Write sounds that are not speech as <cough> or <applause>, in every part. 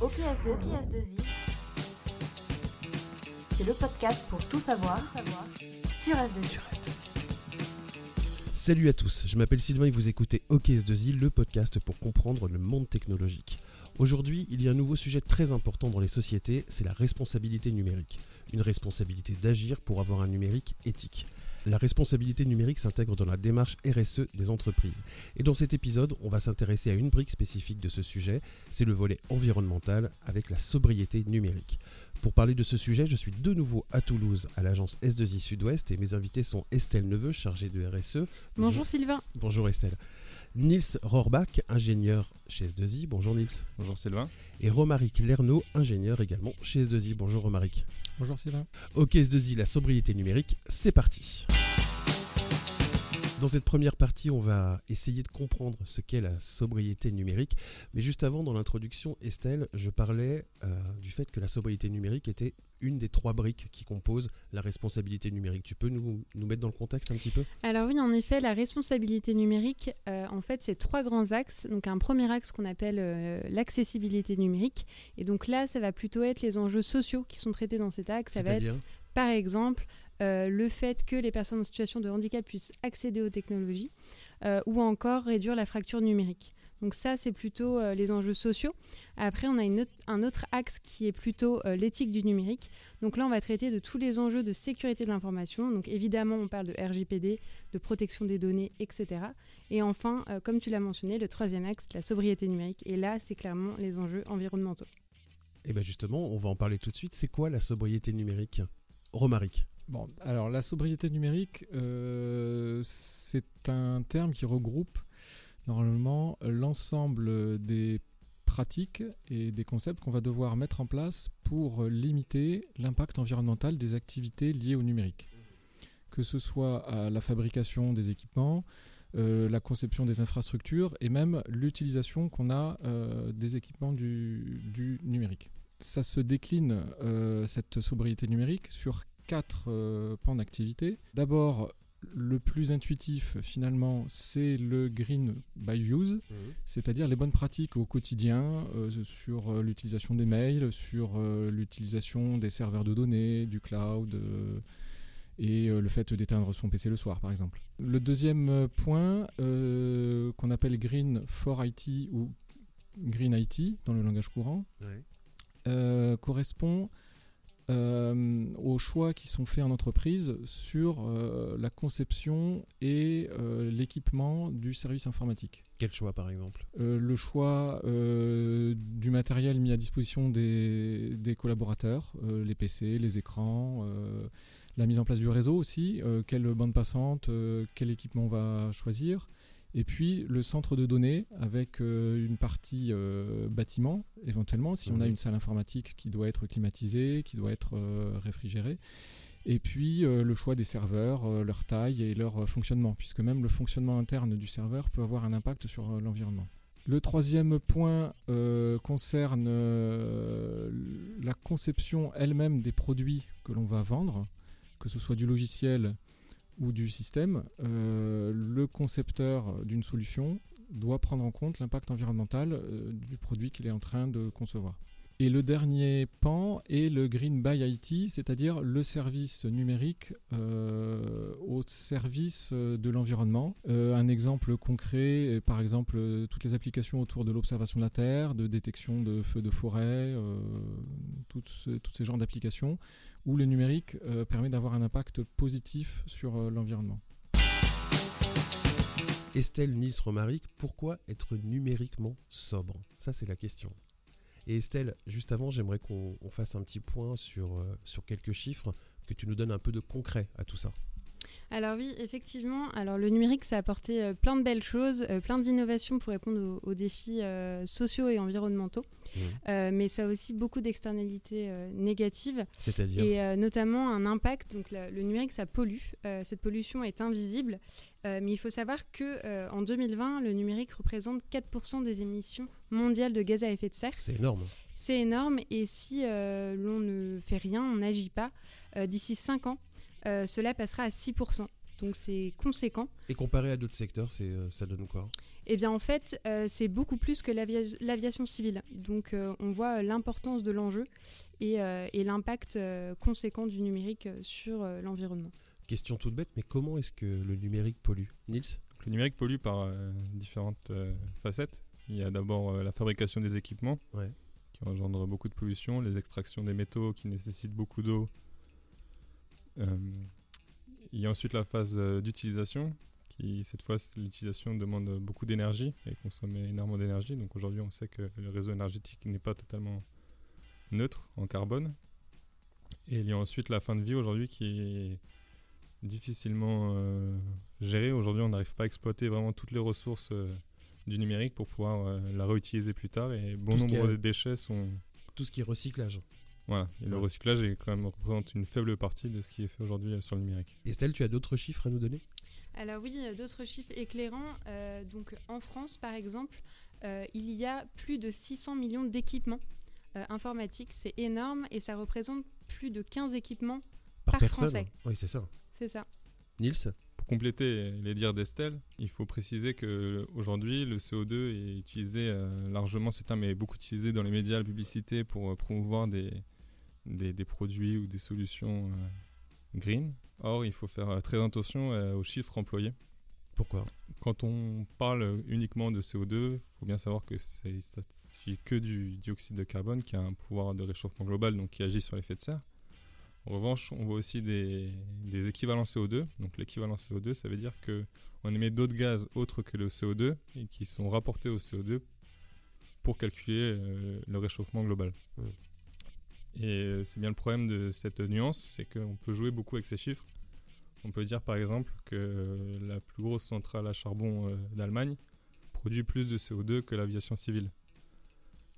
OKS2I. C'est le podcast pour tout savoir sur S2I. Salut à tous, je m'appelle Sylvain et vous écoutez OKS2I, le podcast pour comprendre le monde technologique. Aujourd'hui, il y a un nouveau sujet très important dans les sociétés, c'est la responsabilité numérique. Une responsabilité d'agir pour avoir un numérique éthique. La responsabilité numérique s'intègre dans la démarche RSE des entreprises. Et dans cet épisode, on va s'intéresser à une brique spécifique de ce sujet, c'est le volet environnemental avec la sobriété numérique. Pour parler de ce sujet, je suis de nouveau à Toulouse, à l'agence S2I Sud-Ouest, et mes invités sont Estelle Neveu, chargée de RSE. Bonjour Sylvain. Bonjour Estelle. Nils Rohrbach, ingénieur chez S2I. Bonjour Nils. Bonjour Sylvain. Et Romaric Lernaud, ingénieur également chez S2I. Bonjour Romaric. Bonjour Sylvain. Ok S2I, la sobriété numérique, c'est parti. Dans cette première partie, on va essayer de comprendre ce qu'est la sobriété numérique. Mais juste avant, dans l'introduction, Estelle, je parlais euh, du fait que la sobriété numérique était une des trois briques qui composent la responsabilité numérique. Tu peux nous, nous mettre dans le contexte un petit peu? Alors oui, en effet, la responsabilité numérique, euh, en fait, c'est trois grands axes. Donc un premier axe qu'on appelle euh, l'accessibilité numérique. Et donc là, ça va plutôt être les enjeux sociaux qui sont traités dans cet axe. Ça va être, par exemple, euh, le fait que les personnes en situation de handicap puissent accéder aux technologies euh, ou encore réduire la fracture numérique. Donc ça, c'est plutôt euh, les enjeux sociaux. Après, on a un autre axe qui est plutôt l'éthique du numérique. Donc là, on va traiter de tous les enjeux de sécurité de l'information. Donc évidemment, on parle de RGPD, de protection des données, etc. Et enfin, comme tu l'as mentionné, le troisième axe, la sobriété numérique. Et là, c'est clairement les enjeux environnementaux. Et eh bien justement, on va en parler tout de suite. C'est quoi la sobriété numérique? Romaric Bon, alors la sobriété numérique, euh, c'est un terme qui regroupe normalement l'ensemble des pratiques et des concepts qu'on va devoir mettre en place pour limiter l'impact environnemental des activités liées au numérique. Que ce soit à la fabrication des équipements, euh, la conception des infrastructures et même l'utilisation qu'on a euh, des équipements du, du, numérique. Ça se décline, cette sobriété numérique, sur quatre euh, pans d'activité. D'abord, le plus intuitif finalement, c'est le green by use, mhm. c'est-à-dire les bonnes pratiques au quotidien euh, sur euh, l'utilisation des mails, sur l'utilisation des serveurs de données, du cloud et le fait d'éteindre son PC le soir par exemple. Le deuxième point qu'on appelle green for IT ou green IT dans le langage courant correspond euh, aux choix qui sont faits en entreprise sur euh, la conception et euh, l'équipement du service informatique. Quel choix par exemple? Le choix du matériel mis à disposition des, des collaborateurs, les PC, les écrans, la mise en place du réseau aussi, quelle bande passante, quel équipement on va choisir, et puis le centre de données avec euh, une partie euh, bâtiment, éventuellement, si on a une salle informatique qui doit être climatisée, qui doit être euh, réfrigérée. Et puis le choix des serveurs, leur taille et leur fonctionnement, puisque même le fonctionnement interne du serveur peut avoir un impact sur l'environnement. Le troisième point concerne la conception elle-même des produits que l'on va vendre, que ce soit du logiciel ou du système, euh, le concepteur d'une solution doit prendre en compte l'impact environnemental euh, du produit qu'il est en train de concevoir. Et le dernier pan est le Green by IT, c'est-à-dire le service numérique euh, au service de l'environnement. un exemple concret, par exemple, toutes les applications autour de l'observation de la Terre, de détection de feux de forêt, toutes ces genres d'applications où le numérique euh, permet d'avoir un impact positif sur euh, l'environnement. Estelle Nice Romaric, pourquoi être numériquement sobre? Ça, c'est la question. Et Estelle, juste avant, j'aimerais qu'on fasse un petit point sur, euh, sur quelques chiffres, que tu nous donnes un peu de concret à tout ça. Alors oui, effectivement. Alors le numérique, ça a apporté euh, plein de belles choses, euh, plein d'innovations pour répondre aux, défis euh, sociaux et environnementaux. Mmh. mais ça a aussi beaucoup d'externalités négatives. C'est-à-dire Et notamment un impact. Donc le numérique, ça pollue. cette pollution est invisible. mais il faut savoir que en 2020, le numérique représente 4% des émissions mondiales de gaz à effet de serre. C'est énorme. C'est énorme. Et si l'on ne fait rien, on n'agit pas, d'ici 5 ans, euh, cela passera à 6%. Donc c'est conséquent. Et comparé à d'autres secteurs, c'est, euh, ça donne quoi? Eh bien, en fait, euh, c'est beaucoup plus que l'avia- l'aviation civile. Donc, euh, on voit l'importance de l'enjeu et, euh, et l'impact euh, conséquent du numérique sur euh, l'environnement. Question toute bête, mais comment est-ce que le numérique pollue? Nils? Le numérique pollue par euh, différentes euh, facettes. Il y a d'abord euh, la fabrication des équipements, Ouais. qui engendre beaucoup de pollution, les extractions des métaux qui nécessitent beaucoup d'eau. Il y a ensuite la phase euh, d'utilisation, qui cette fois, l'utilisation demande beaucoup d'énergie et consomme énormément d'énergie. Donc aujourd'hui, on sait que le réseau énergétique n'est pas totalement neutre en carbone. Et il y a ensuite la fin de vie aujourd'hui qui est difficilement euh, gérée. Aujourd'hui, on n'arrive pas à exploiter vraiment toutes les ressources euh, du numérique pour pouvoir euh, la réutiliser plus tard. Et bon Tout nombre est- de déchets sont. Tout ce qui est recyclage. Voilà. Et le recyclage est quand même, représente une faible partie de ce qui est fait aujourd'hui euh, sur le numérique. Estelle, tu as d'autres chiffres à nous donner? Alors oui, euh, d'autres chiffres éclairants. Euh, donc en France, par exemple, euh, il y a plus de 600 millions d'équipements euh, informatiques. C'est énorme et ça représente plus de 15 équipements. Par personne Français. Oui, c'est ça. C'est ça. Nils? Pour compléter les dires d'Estelle, il faut préciser que aujourd'hui le CO2 est utilisé euh, largement, ce terme est beaucoup utilisé dans les médias, la publicité pour euh, promouvoir des, des, des produits ou des solutions euh, green. Or, il faut faire euh, très attention euh, aux chiffres employés. Pourquoi? Quand on parle uniquement de CO2, il faut bien savoir que c'est que du dioxyde de carbone qui a un pouvoir de réchauffement global, donc qui agit sur l'effet de serre. En revanche, on voit aussi des, des équivalents CO2. Donc l'équivalent CO2, ça veut dire que on émet d'autres gaz autres que le CO2 et qui sont rapportés au CO2 pour calculer euh, le réchauffement global. Et euh, c'est bien le problème de cette nuance, c'est qu'on peut jouer beaucoup avec ces chiffres. On peut dire par exemple que euh, la plus grosse centrale à charbon euh, d'Allemagne produit plus de CO2 que l'aviation civile.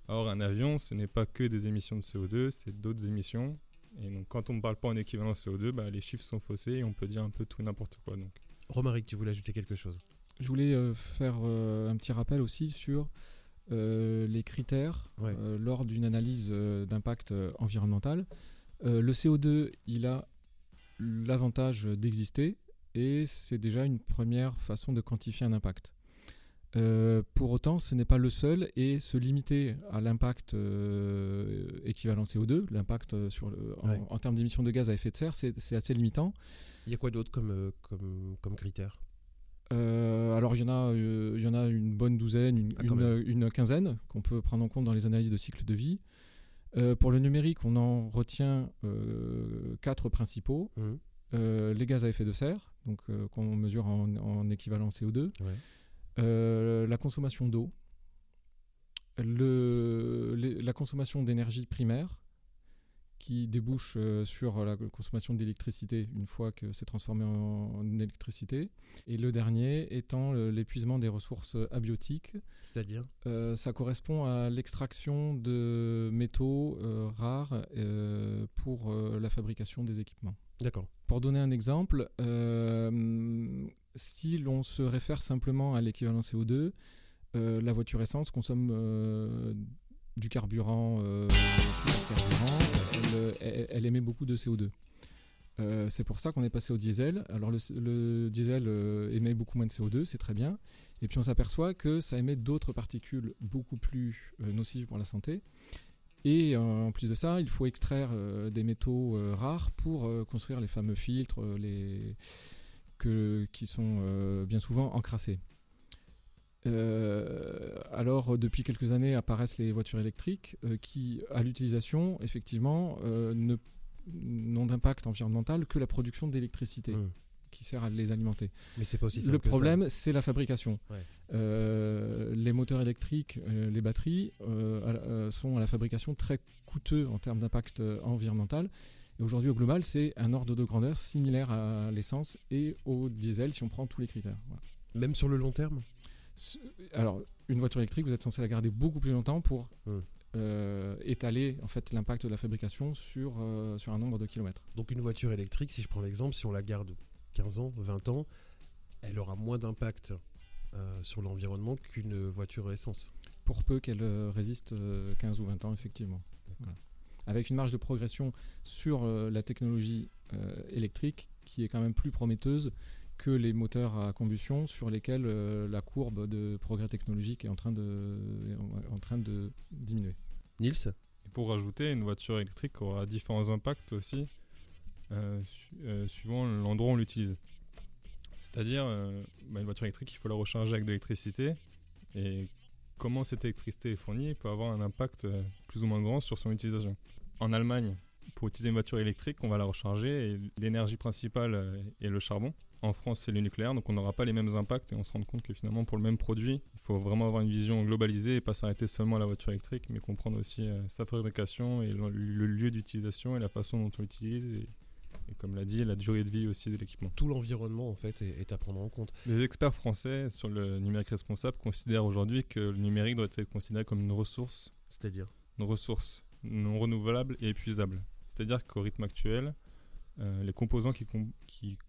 Or, un avion, ce n'est pas que des émissions de CO2, c'est d'autres émissions. Et donc, quand on ne parle pas en équivalent CO2, bah, les chiffres sont faussés et on peut dire un peu tout et n'importe quoi. Donc, Romaric, tu voulais ajouter quelque chose? Je voulais euh, faire euh, un petit rappel aussi sur euh, les critères Ouais. euh, lors d'une analyse euh, d'impact euh, environnemental. Euh, le CO2, il a l'avantage d'exister et c'est déjà une première façon de quantifier un impact. Euh, pour autant, ce n'est pas le seul et se limiter à l'impact euh, équivalent CO2, l'impact euh, sur le- en, Ouais. en termes d'émissions de gaz à effet de serre, c'est c'est assez limitant. Il y a quoi d'autre comme, euh, comme, comme critère? Euh, alors il y en a, euh, il y en a une bonne douzaine, une, Ah, une- une quinzaine qu'on peut prendre en compte dans les analyses de cycle de vie. Euh, pour le numérique, on en retient quatre principaux. Euh, les gaz à effet de serre, donc qu'on mesure en, en équivalent CO2, Ouais. Euh, la consommation d'eau, le- la consommation d'énergie primaire qui débouche euh, sur la consommation d'électricité une fois que c'est transformé en, électricité, et le dernier étant le- l'épuisement des ressources abiotiques. C'est-à-dire? Euh, ça correspond à l'extraction de métaux euh, rares euh, pour euh, la fabrication des équipements. D'accord. Pour donner un exemple, euh, si l'on se réfère simplement à l'équivalent CO2, euh, la voiture essence consomme euh, du carburant euh, elle, émet beaucoup de CO2. Euh, c'est pour ça qu'on est passé au diesel. Alors le, diesel euh, émet beaucoup moins de CO2, c'est très bien. Et puis on s'aperçoit que ça émet d'autres particules beaucoup plus nocives pour la santé. Et en plus de ça, il faut extraire des métaux rares pour construire les fameux filtres qui sont bien souvent encrassés. Euh, alors, depuis quelques années apparaissent les voitures électriques euh, qui, à l'utilisation, effectivement, euh, ne- n'ont d'impact environnemental que la production d'électricité Mhm. qui sert à les alimenter. Mais c'est pas aussi simple Le que ça. problème, c'est la fabrication. Ouais. Les moteurs électriques, les batteries à sont à la fabrication très coûteux en termes d'impact environnemental. Et aujourd'hui, au global, c'est un ordre de grandeur similaire à l'essence et au diesel si on prend tous les critères. Voilà. Même sur le long terme? Alors, une voiture électrique, vous êtes censé la garder beaucoup plus longtemps pour Hmm. euh, étaler en fait l'impact de la fabrication sur, euh, sur un nombre de kilomètres. Donc une voiture électrique, si je prends l'exemple, si on la garde 15 ans, 20 ans, elle aura moins d'impact euh, sur l'environnement qu'une voiture essence. pour peu qu'elle résiste euh, 15 ou 20 ans, effectivement. Voilà. Avec une marge de progression sur la technologie électrique qui est quand même plus prometteuse que les moteurs à combustion sur lesquels la courbe de progrès technologique est en train de, en train de diminuer. Nils pour rajouter, une voiture électrique aura différents impacts aussi, suivant l'endroit où on l'utilise. C'est-à-dire, bah, une voiture électrique, il faut la recharger avec de l'électricité. Et comment cette électricité est fournie peut avoir un impact euh, plus ou moins grand sur son utilisation. En Allemagne, pour utiliser une voiture électrique, on va la recharger et l'énergie principale euh, est le charbon. En France, c'est le nucléaire, donc on n'aura pas les mêmes impacts et on se rend compte que finalement, pour le même produit, il faut vraiment avoir une vision globalisée et pas s'arrêter seulement à la voiture électrique, mais comprendre aussi euh, sa fabrication et le, lieu d'utilisation et la façon dont on l'utilise et comme l'a dit, la durée de vie aussi de l'équipement. Tout l'environnement en fait est, à prendre en compte. Les experts français sur le numérique responsable considèrent aujourd'hui que le numérique doit être considéré comme une ressource. C'est-à-dire? Une ressource non renouvelable et épuisable. C'est-à-dire qu'au rythme actuel, euh, les composants qui,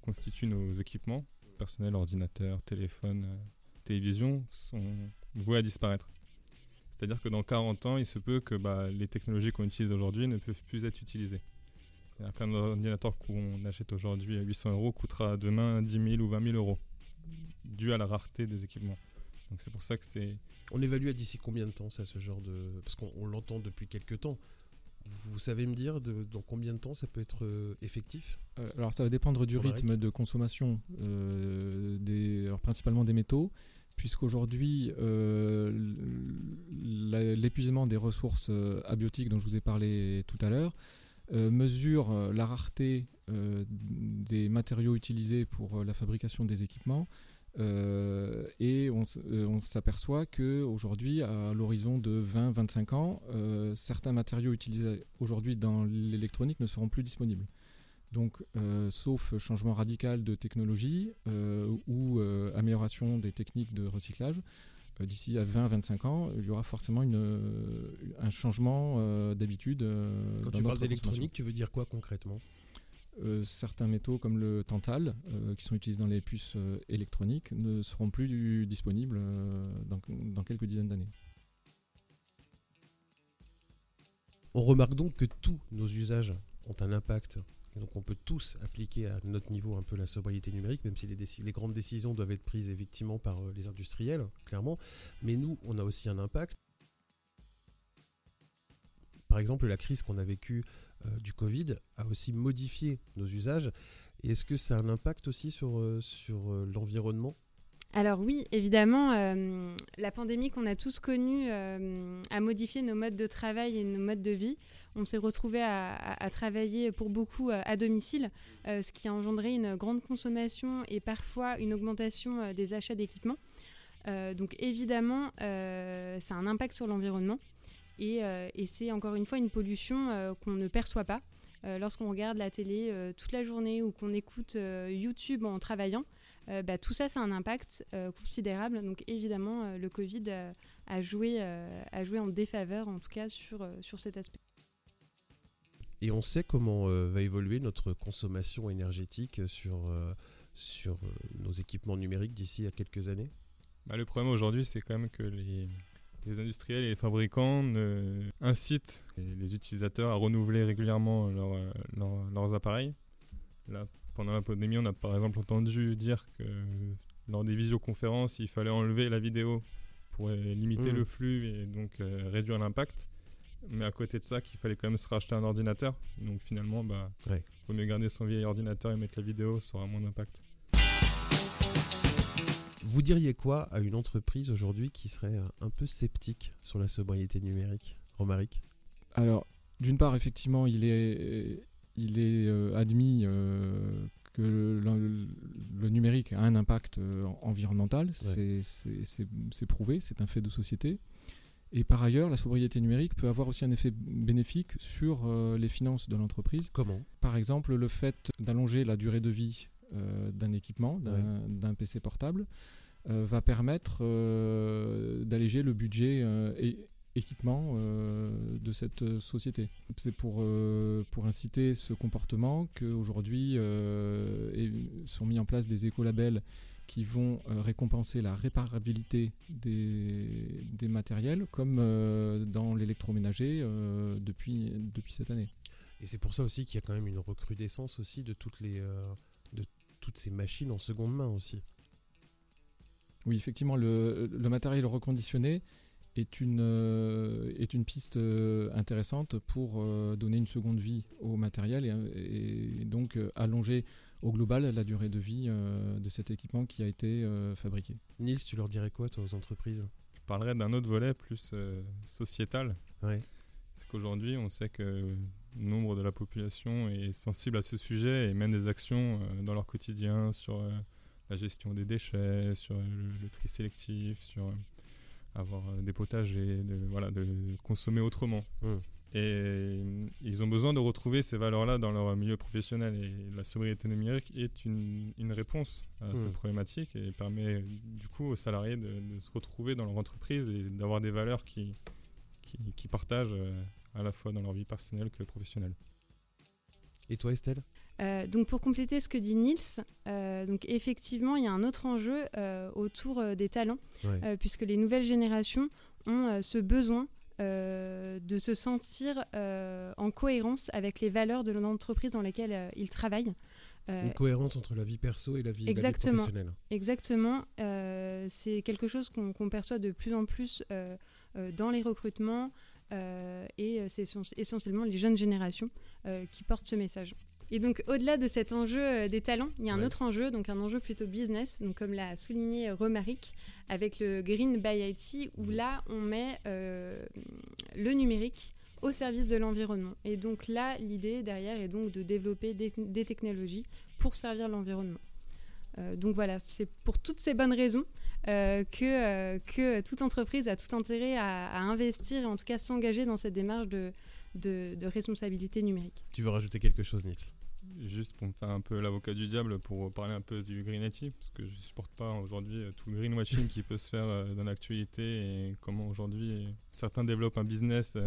constituent nos équipements, personnel, ordinateur, téléphone, euh, télévision, sont voués à disparaître. C'est-à-dire que dans 40 ans, il se peut que bah, les technologies qu'on utilise aujourd'hui ne peuvent plus être utilisées. Un ordinateur qu'on achète aujourd'hui à 800 euros coûtera demain 10 000 ou 20 000 euros, dû à la rareté des équipements. Donc c'est pour ça que c'est. On évalue à d'ici combien de temps ça, ce genre de. Parce qu'on l'entend depuis quelques temps. Vous savez me dire de, dans combien de temps ça peut être euh, effectif? Euh, Alors ça va dépendre du rythme de consommation, euh, des, alors principalement des métaux, puisqu'aujourd'hui l'épuisement des ressources abiotiques dont je vous ai parlé tout à l'heure mesure la rareté des matériaux utilisés pour la fabrication des équipements. Et on, s'aperçoit qu'aujourd'hui, à l'horizon de 20-25 ans, certains matériaux utilisés aujourd'hui dans l'électronique ne seront plus disponibles. Donc, sauf changement radical de technologie ou amélioration des techniques de recyclage, euh, d'ici à 20-25 ans, il y aura forcément une, euh, un changement euh, d'habitude. Quand tu parles d'électronique, tu veux dire quoi concrètement? Certains métaux comme le tantal, qui sont utilisés dans les puces électroniques, ne seront plus disponibles dans, quelques dizaines d'années. On remarque donc que tous nos usages ont un impact donc on peut tous appliquer à notre niveau un peu la sobriété numérique, même si les, grandes décisions doivent être prises effectivement par euh, les industriels, clairement. Mais nous, on a aussi un impact. Par exemple, la crise qu'on a vécue euh, du Covid a aussi modifié nos usages. Est-ce que ça a un impact aussi sur, euh, sur l'environnement? Alors oui, évidemment, la pandémie qu'on a tous connue a modifié nos modes de travail et nos modes de vie on s'est retrouvé à, travailler pour beaucoup euh, à domicile, euh, ce qui a engendré une grande consommation et parfois une augmentation euh, des achats d'équipements. donc évidemment, ça a un impact sur l'environnement et, c'est encore une fois une pollution qu'on ne perçoit pas. Lorsqu'on regarde la télé toute la journée ou qu'on écoute YouTube en travaillant, bah, tout ça, c'est un impact considérable. Donc évidemment, le Covid a, joué, a joué en défaveur, en tout cas, sur, sur cet aspect. Et on sait comment euh, va évoluer notre consommation énergétique sur, euh, sur euh, nos équipements numériques d'ici à quelques années? Bah, Le problème aujourd'hui, c'est quand même que les, les, industriels et les fabricants incitent les, utilisateurs à renouveler régulièrement leurs appareils. Là, pendant la pandémie, on a par exemple entendu dire que lors des visioconférences, il fallait enlever la vidéo pour limiter mmh. le flux et donc réduire l'impact mais à côté de ça, qu'il fallait quand même se racheter un ordinateur. Donc finalement, bah, ouais. vaut mieux garder son vieil ordinateur et mettre la vidéo, ça aura moins d'impact. Vous diriez quoi à une entreprise aujourd'hui qui serait un peu sceptique sur la sobriété numérique Romaric? Alors, d'une part, effectivement, il est, il est euh, admis euh, que le, numérique a un impact euh, environnemental, c'est prouvé, c'est un fait de société. Et par ailleurs, la sobriété numérique peut avoir aussi un effet bénéfique sur euh, les finances de l'entreprise. Comment? Par exemple, le fait d'allonger la durée de vie euh, d'un équipement, d'un PC portable, euh, va permettre d'alléger le budget et équipement de cette société. C'est pour, pour inciter ce comportement qu'aujourd'hui sont mis en place des écolabels qui vont euh, récompenser la réparabilité des, des matériels, comme euh, dans l'électroménager euh, depuis, depuis cette année. Et c'est pour ça aussi qu'il y a quand même une recrudescence aussi de toutes les, toutes ces machines en seconde main aussi. Oui, effectivement, le, le matériel reconditionné est une, euh, est une piste euh, intéressante pour euh, donner une seconde vie au matériel et, et donc euh, allonger au global la durée de vie euh, de cet équipement qui a été euh, fabriqué. Nils, tu leur dirais quoi, toi, aux entreprises? Je parlerai d'un autre volet plus euh, sociétal. Ouais. Qu'aujourd'hui, on sait que nombre de la population est sensible à ce sujet et mène des actions euh, dans leur quotidien sur euh, la gestion des déchets, sur le, le tri sélectif, sur euh, avoir euh, des potagers, de, voilà, de consommer autrement. Mm. Et euh, ils ont besoin de retrouver ces valeurs-là dans leur milieu professionnel. Et la sobriété numérique est une, une réponse à Mm. cette problématique et permet du coup aux salariés de, de se retrouver dans leur entreprise et d'avoir des valeurs qui, qui, qui partagent euh, à la fois dans leur vie personnelle que professionnelle. Et toi, Estelle? Euh, donc pour compléter ce que dit Nils, euh, donc effectivement il y a un autre enjeu euh, autour des talents, Ouais. puisque les nouvelles générations ont ce besoin de se sentir en cohérence avec les valeurs de l'entreprise dans laquelle ils travaillent. Une cohérence entre la vie perso et la vie, la vie Exactement. professionnelle. Exactement. C'est quelque chose qu'on perçoit de plus en plus dans les recrutements et euh, c'est essen- essentiellement les jeunes générations euh, qui portent ce message. Et donc au-delà de cet enjeu euh, des talents, il y a un Ouais. autre enjeu, donc un enjeu plutôt business, donc comme l'a souligné Romaric avec le Green by IT, où là on met euh, le numérique au service de l'environnement. Et donc là, l'idée derrière est donc de développer des, des technologies pour servir l'environnement. Euh, donc voilà, c'est pour toutes ces bonnes raisons euh, que, euh, que toute entreprise a tout intérêt à, à investir et en tout cas s'engager dans cette démarche de, de, de responsabilité numérique. Tu veux rajouter quelque chose, Nils? Juste pour me faire un peu l'avocat du diable, pour parler un peu du Green IT, parce que je ne supporte pas aujourd'hui euh, tout le greenwashing qui peut se faire dans l'actualité et comment aujourd'hui certains développent un business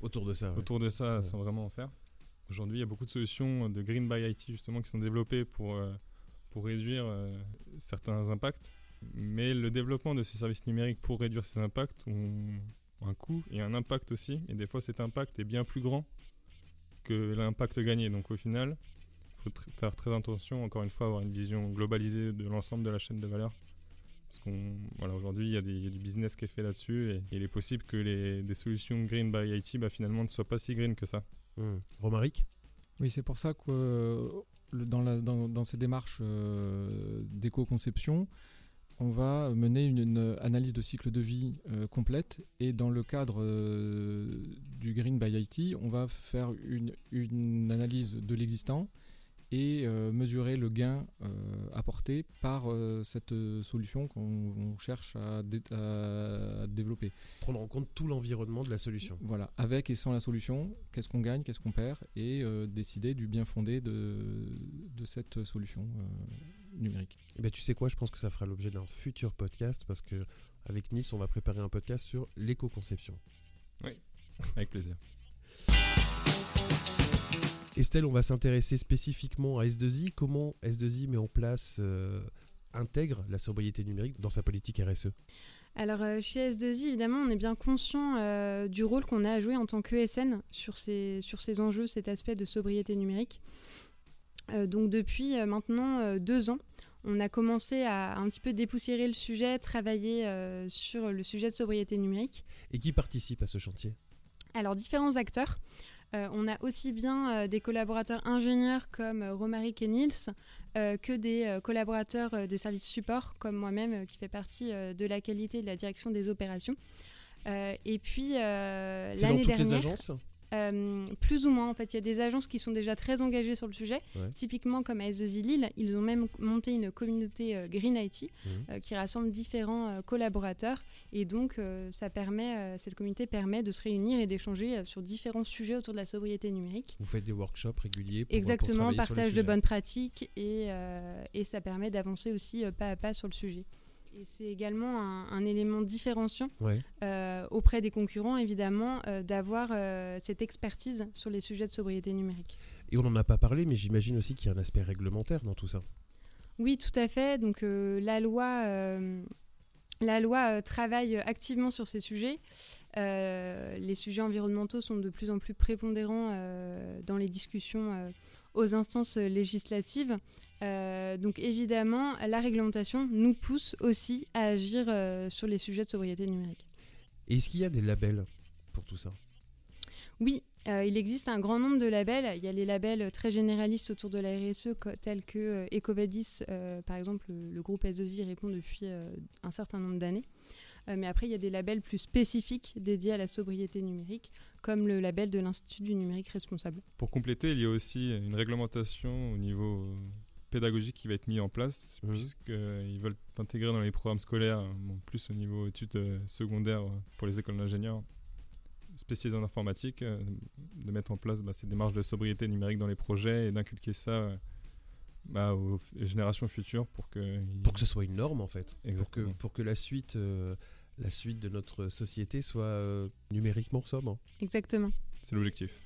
Autour de ça. ouais. autour de ça Ouais. sans vraiment en faire. Aujourd'hui, il y a beaucoup de solutions de Green by IT justement qui sont développées pour, pour réduire certains impacts. Mais le développement de ces services numériques pour réduire ces impacts ont un coût et un impact aussi. Et des fois, cet impact est bien plus grand que l'impact gagné. Donc au final, il faut tr- faire très attention, encore une fois, avoir une vision globalisée de l'ensemble de la chaîne de valeur. Parce qu'on, voilà, aujourd'hui, il y, a y du business qui est fait là-dessus et il est possible que les, des solutions green by IT, bah, finalement, ne soient pas si green que ça. Hmm. Romaric? Oui, c'est pour ça que euh, le- dans, la- dans- dans ces démarches euh, d'éco-conception, on va mener une, une analyse de cycle de vie euh, complète et dans le cadre euh, du Green by IT, on va faire une, une analyse de l'existant et euh, mesurer le gain apporté par cette solution qu'on on cherche à, dé- à développer. Prendre en compte tout l'environnement de la solution. Voilà, avec et sans la solution, qu'est-ce qu'on gagne, qu'est-ce qu'on perd, et décider du bien fondé de, de cette solution numérique. Eh ben, tu sais quoi, je pense que ça fera l'objet d'un futur podcast parce que avec Nils, on va préparer un podcast sur l'éco-conception. Avec plaisir. <laughs> Estelle, on va s'intéresser spécifiquement à S2I. Comment S2I met en place, euh, intègre la sobriété numérique dans sa politique RSE Alors euh, chez S2I, évidemment, on est bien conscient euh, du rôle qu'on a à jouer en tant qu'ESN sur ces, sur ces enjeux, cet aspect de sobriété numérique. Euh, donc depuis euh, maintenant euh, deux ans, on a commencé à un petit peu dépoussiérer le sujet, travailler euh, sur le sujet de sobriété numérique. Et qui participe à ce chantier? Alors différents acteurs. Euh, on a aussi bien euh, des collaborateurs ingénieurs comme Romaric et euh, que des collaborateurs des services support comme moi-même qui fait partie de la qualité de la direction des opérations. Et puis l'année toutes les dernière, agences? Euh, plus ou moins en fait, il y a des agences qui sont déjà très engagées sur le sujet. Ouais. Typiquement comme à S2I Lille, ils ont même monté une communauté euh, Green IT Mhm. euh, qui rassemble différents collaborateurs et donc ça permet, cette communauté permet de se réunir et d'échanger sur différents sujets autour de la sobriété numérique. Vous faites des workshops réguliers pour, Exactement, pour partage de bonnes pratiques et, et ça permet d'avancer aussi pas à pas sur le sujet. Et c'est également un, un élément différenciant Ouais. euh, auprès des concurrents, évidemment, euh, d'avoir euh, cette expertise sur les sujets de sobriété numérique. Et on n'en a pas parlé, mais j'imagine aussi qu'il y a un aspect réglementaire dans tout ça. Oui, tout à fait. Donc la loi, la loi travaille activement sur ces sujets. Les sujets environnementaux sont de plus en plus prépondérants dans les discussions aux instances législatives. Euh, donc évidemment, la réglementation nous pousse aussi à agir euh, sur les sujets de sobriété numérique. Et est-ce qu'il y a des labels pour tout ça? Oui, euh, il existe un grand nombre de labels. Il y a les labels très généralistes autour de la RSE, tels que euh, Ecovadis, euh, par exemple, le, le groupe S2I répond depuis euh, un certain nombre d'années. Euh, mais après, il y a des labels plus spécifiques dédiés à la sobriété numérique, comme le label de l'Institut du numérique responsable. Pour compléter, il y a aussi une réglementation au niveau pédagogique qui va être mise en place, Mhm. puisqu'ils veulent intégrer dans les programmes scolaires, bon, plus au niveau études euh, secondaires euh, pour les écoles d'ingénieurs spécialisées en informatique, euh, de mettre en place bah, ces démarches de sobriété numérique dans les projets et d'inculquer ça euh, bah, aux générations futures pour que... ils- Pour que ce soit une norme en fait. Pour que, Exactement. pour que la, suite, euh, la suite de notre société soit euh, numériquement sobre. Exactement. C'est l'objectif.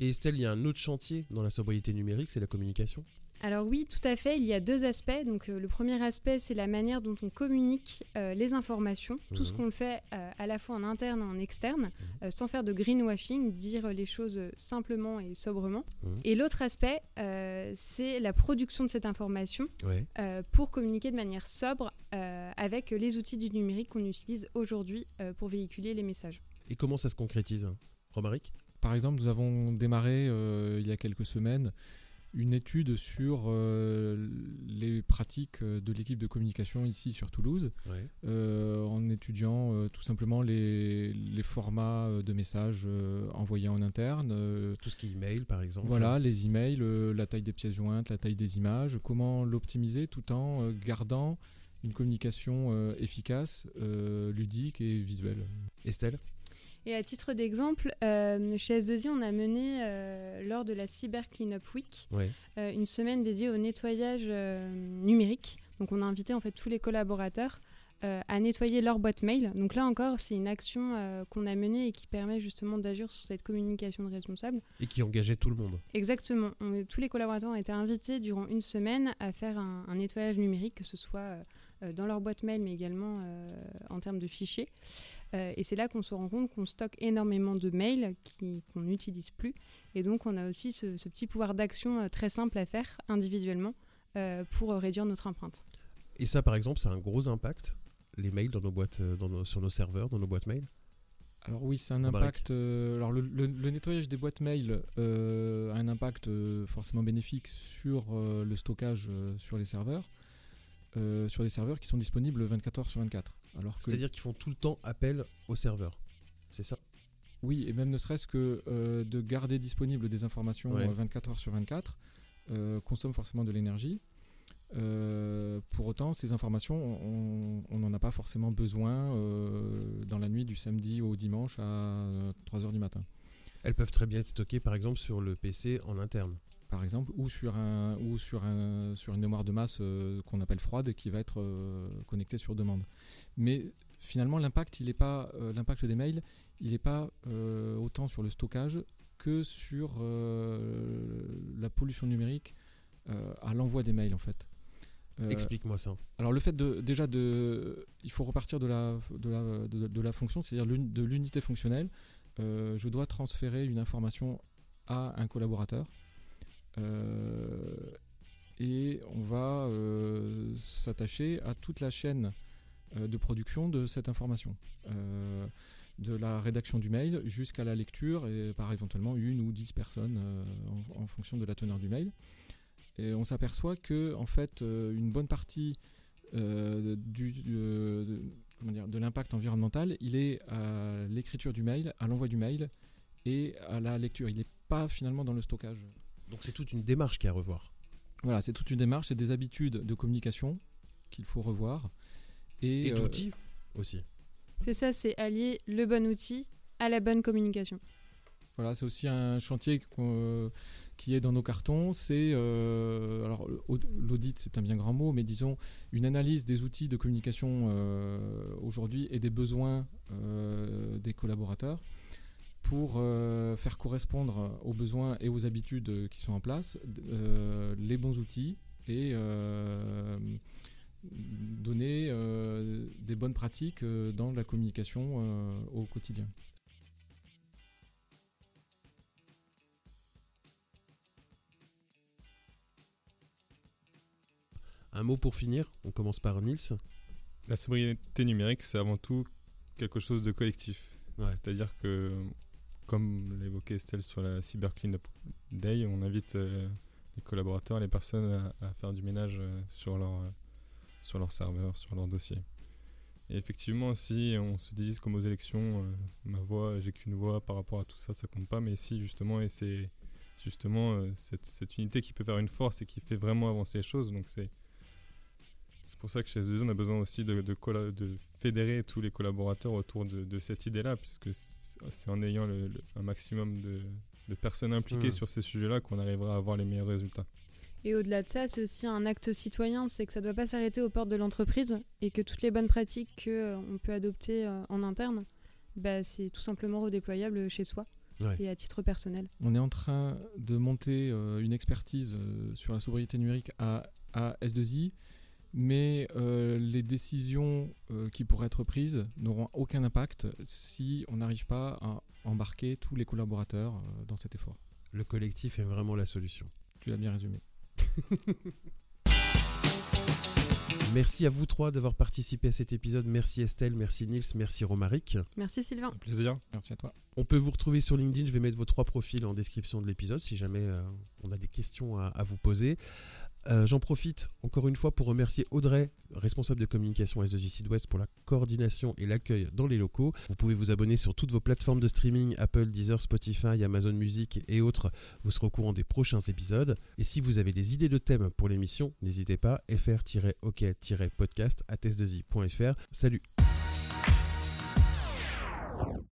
Et Estelle, il y a un autre chantier dans la sobriété numérique, c'est la communication. Alors oui, tout à fait. Il y a deux aspects. Donc euh, le premier aspect, c'est la manière dont on communique euh, les informations, tout ce Mhm. qu'on le fait euh, à la fois en interne et en externe, euh, sans faire de greenwashing, dire les choses simplement et sobrement. Mhm. Et l'autre aspect, euh, c'est la production de cette information Ouais. euh, pour communiquer de manière sobre euh, avec les outils du numérique qu'on utilise aujourd'hui euh, pour véhiculer les messages. Et comment ça se concrétise Romaric? Par exemple, nous avons démarré euh, il y a quelques semaines une étude sur euh, les pratiques euh, de l'équipe de communication ici sur Toulouse, Ouais. euh, en étudiant euh, tout simplement les, les formats de messages envoyés en interne, Tout ce qui est email par exemple. voilà, les emails, la taille des pièces jointes, la taille des images, comment l'optimiser tout en gardant une communication efficace, ludique et visuelle. Estelle? Et à titre d'exemple, euh, chez S2I, on a mené euh, lors de la Cyber Cleanup Week Ouais. euh, une semaine dédiée au nettoyage numérique. Donc on a invité en fait tous les collaborateurs à nettoyer leur boîte mail. Donc là encore, c'est une action qu'on a menée et qui permet justement d'agir sur cette communication de responsable. Et qui engageait tout le monde. Exactement. On- tous les collaborateurs ont été invités durant une semaine à faire un, un nettoyage numérique, que ce soit dans leur boîte mail, mais également en termes de fichiers. Euh, et c'est là qu'on se rend compte qu'on stocke énormément de mails qui- qu'on n'utilise plus. Et donc, on a aussi ce, ce petit pouvoir d'action euh, très simple à faire individuellement euh, pour réduire notre empreinte. Et ça par exemple, ça a un gros impact, les mails dans nos boîtes, dans nos- sur nos serveurs, dans nos boîtes mail? Alors oui, c'est un impact. euh, alors le, le- le nettoyage des boîtes mail euh, a un impact euh, forcément bénéfique sur euh, le stockage euh, sur les serveurs, euh, sur des serveurs qui sont disponibles 24 heures sur 24. Alors que C'est-à-dire qu'ils font tout le temps appel au serveur. C'est ça? Oui, et même ne serait-ce que euh, de garder disponible des informations Ouais. euh, 24 heures sur 24 euh, consomme forcément de l'énergie. Euh, pour autant, ces informations, on on n'en a pas forcément besoin euh, dans la nuit du samedi au dimanche à 3 heures du matin. Elles peuvent très bien être stockées par exemple sur le PC en interne. Par exemple, ou sur, un, ou sur, un, sur une mémoire de masse euh, qu'on appelle froide qui va être euh, connectée sur demande. Mais finalement, l'impact, il est pas, euh, l'impact des mails, il n'est pas autant sur le stockage que sur la pollution numérique à l'envoi des mails en fait. Explique-moi ça. alors le fait de déjà de, il faut repartir de la de la, de, de la fonction, c'est-à-dire de l'unité fonctionnelle. Je dois transférer une information à un collaborateur et on va euh, s'attacher à toute la chaîne euh, de production de cette information. Euh, de la rédaction du mail jusqu'à la lecture et par éventuellement une ou dix personnes euh, en, fonction de la teneur du mail. Et on s'aperçoit que en fait euh, une bonne partie euh, du, euh, de, de l'impact environnemental, il est à l'écriture du mail, à l'envoi du mail et à la lecture. Il n'est pas finalement dans le stockage. Donc c'est toute une démarche qu'il y a à revoir. Voilà, c'est toute une démarche, c'est des habitudes de communication qu'il faut revoir. Et, Et euh, d'outils aussi. C'est ça, c'est allier le bon outil à la bonne communication. Voilà, c'est aussi un chantier qu'on- euh, qui est dans nos cartons. C'est euh, alors au- l'audit, c'est un bien grand mot, mais disons une analyse des outils de communication euh, aujourd'hui et des besoins euh, des collaborateurs pour euh, faire correspondre aux besoins et aux habitudes qui sont en place euh, les bons outils et euh, donner euh, des bonnes pratiques dans la communication euh, au quotidien. Un mot pour finir, on commence par Nils. La sobriété numérique, c'est avant tout quelque chose de collectif. Ouais. C'est-à-dire que, comme l'évoquait Estelle sur la Cyber Cleanup Day, on invite euh, les collaborateurs, les personnes à, faire du ménage euh, sur leur, euh, sur leur serveur, sur leur dossier. Et effectivement, si on se dit comme aux élections, ma voix, j'ai qu'une voix par rapport à tout ça, ça compte pas, mais si justement, et c'est justement cette, cette unité qui peut faire une force et qui fait vraiment avancer les choses, donc c'est pour ça que chez s on a besoin aussi de, de, colla- de fédérer tous les collaborateurs autour de, de cette idée-là, puisque c'est c'est en ayant le- le- un maximum de, de personnes impliquées Ouais. sur ces sujets-là qu'on arrivera à avoir les meilleurs résultats. Et au-delà de ça, c'est aussi un acte citoyen, c'est que ça ne doit pas s'arrêter aux portes de l'entreprise et que toutes les bonnes pratiques qu'on peut adopter euh, en interne, bah, c'est tout simplement redéployable chez soi Ouais. et à titre personnel. On est en train de monter euh, une expertise euh, sur la sobriété numérique à, à S2I, mais euh, les décisions euh, qui pourraient être prises n'auront aucun impact si on n'arrive pas à embarquer tous les collaborateurs euh, dans cet effort. Le collectif est vraiment la solution. Tu l'as bien résumé. <laughs> Merci à vous trois d'avoir participé à cet épisode. Merci Estelle, merci Nils, merci Romaric. Merci Sylvain. Un plaisir. Merci à toi. On peut vous retrouver sur LinkedIn. Je vais mettre vos trois profils en description de l'épisode si jamais euh, on a des questions à, à vous poser. Euh, J'en profite encore une fois pour remercier Audrey, responsable de communication S2J Sud-Ouest, pour la coordination et l'accueil dans les locaux. Vous pouvez vous abonner sur toutes vos plateformes de streaming Apple, Deezer, Spotify, Amazon Music et autres. Vous serez au courant des prochains épisodes. Et si vous avez des idées de thèmes pour l'émission, n'hésitez pas fr-ok-podcast à s2i.fr. Salut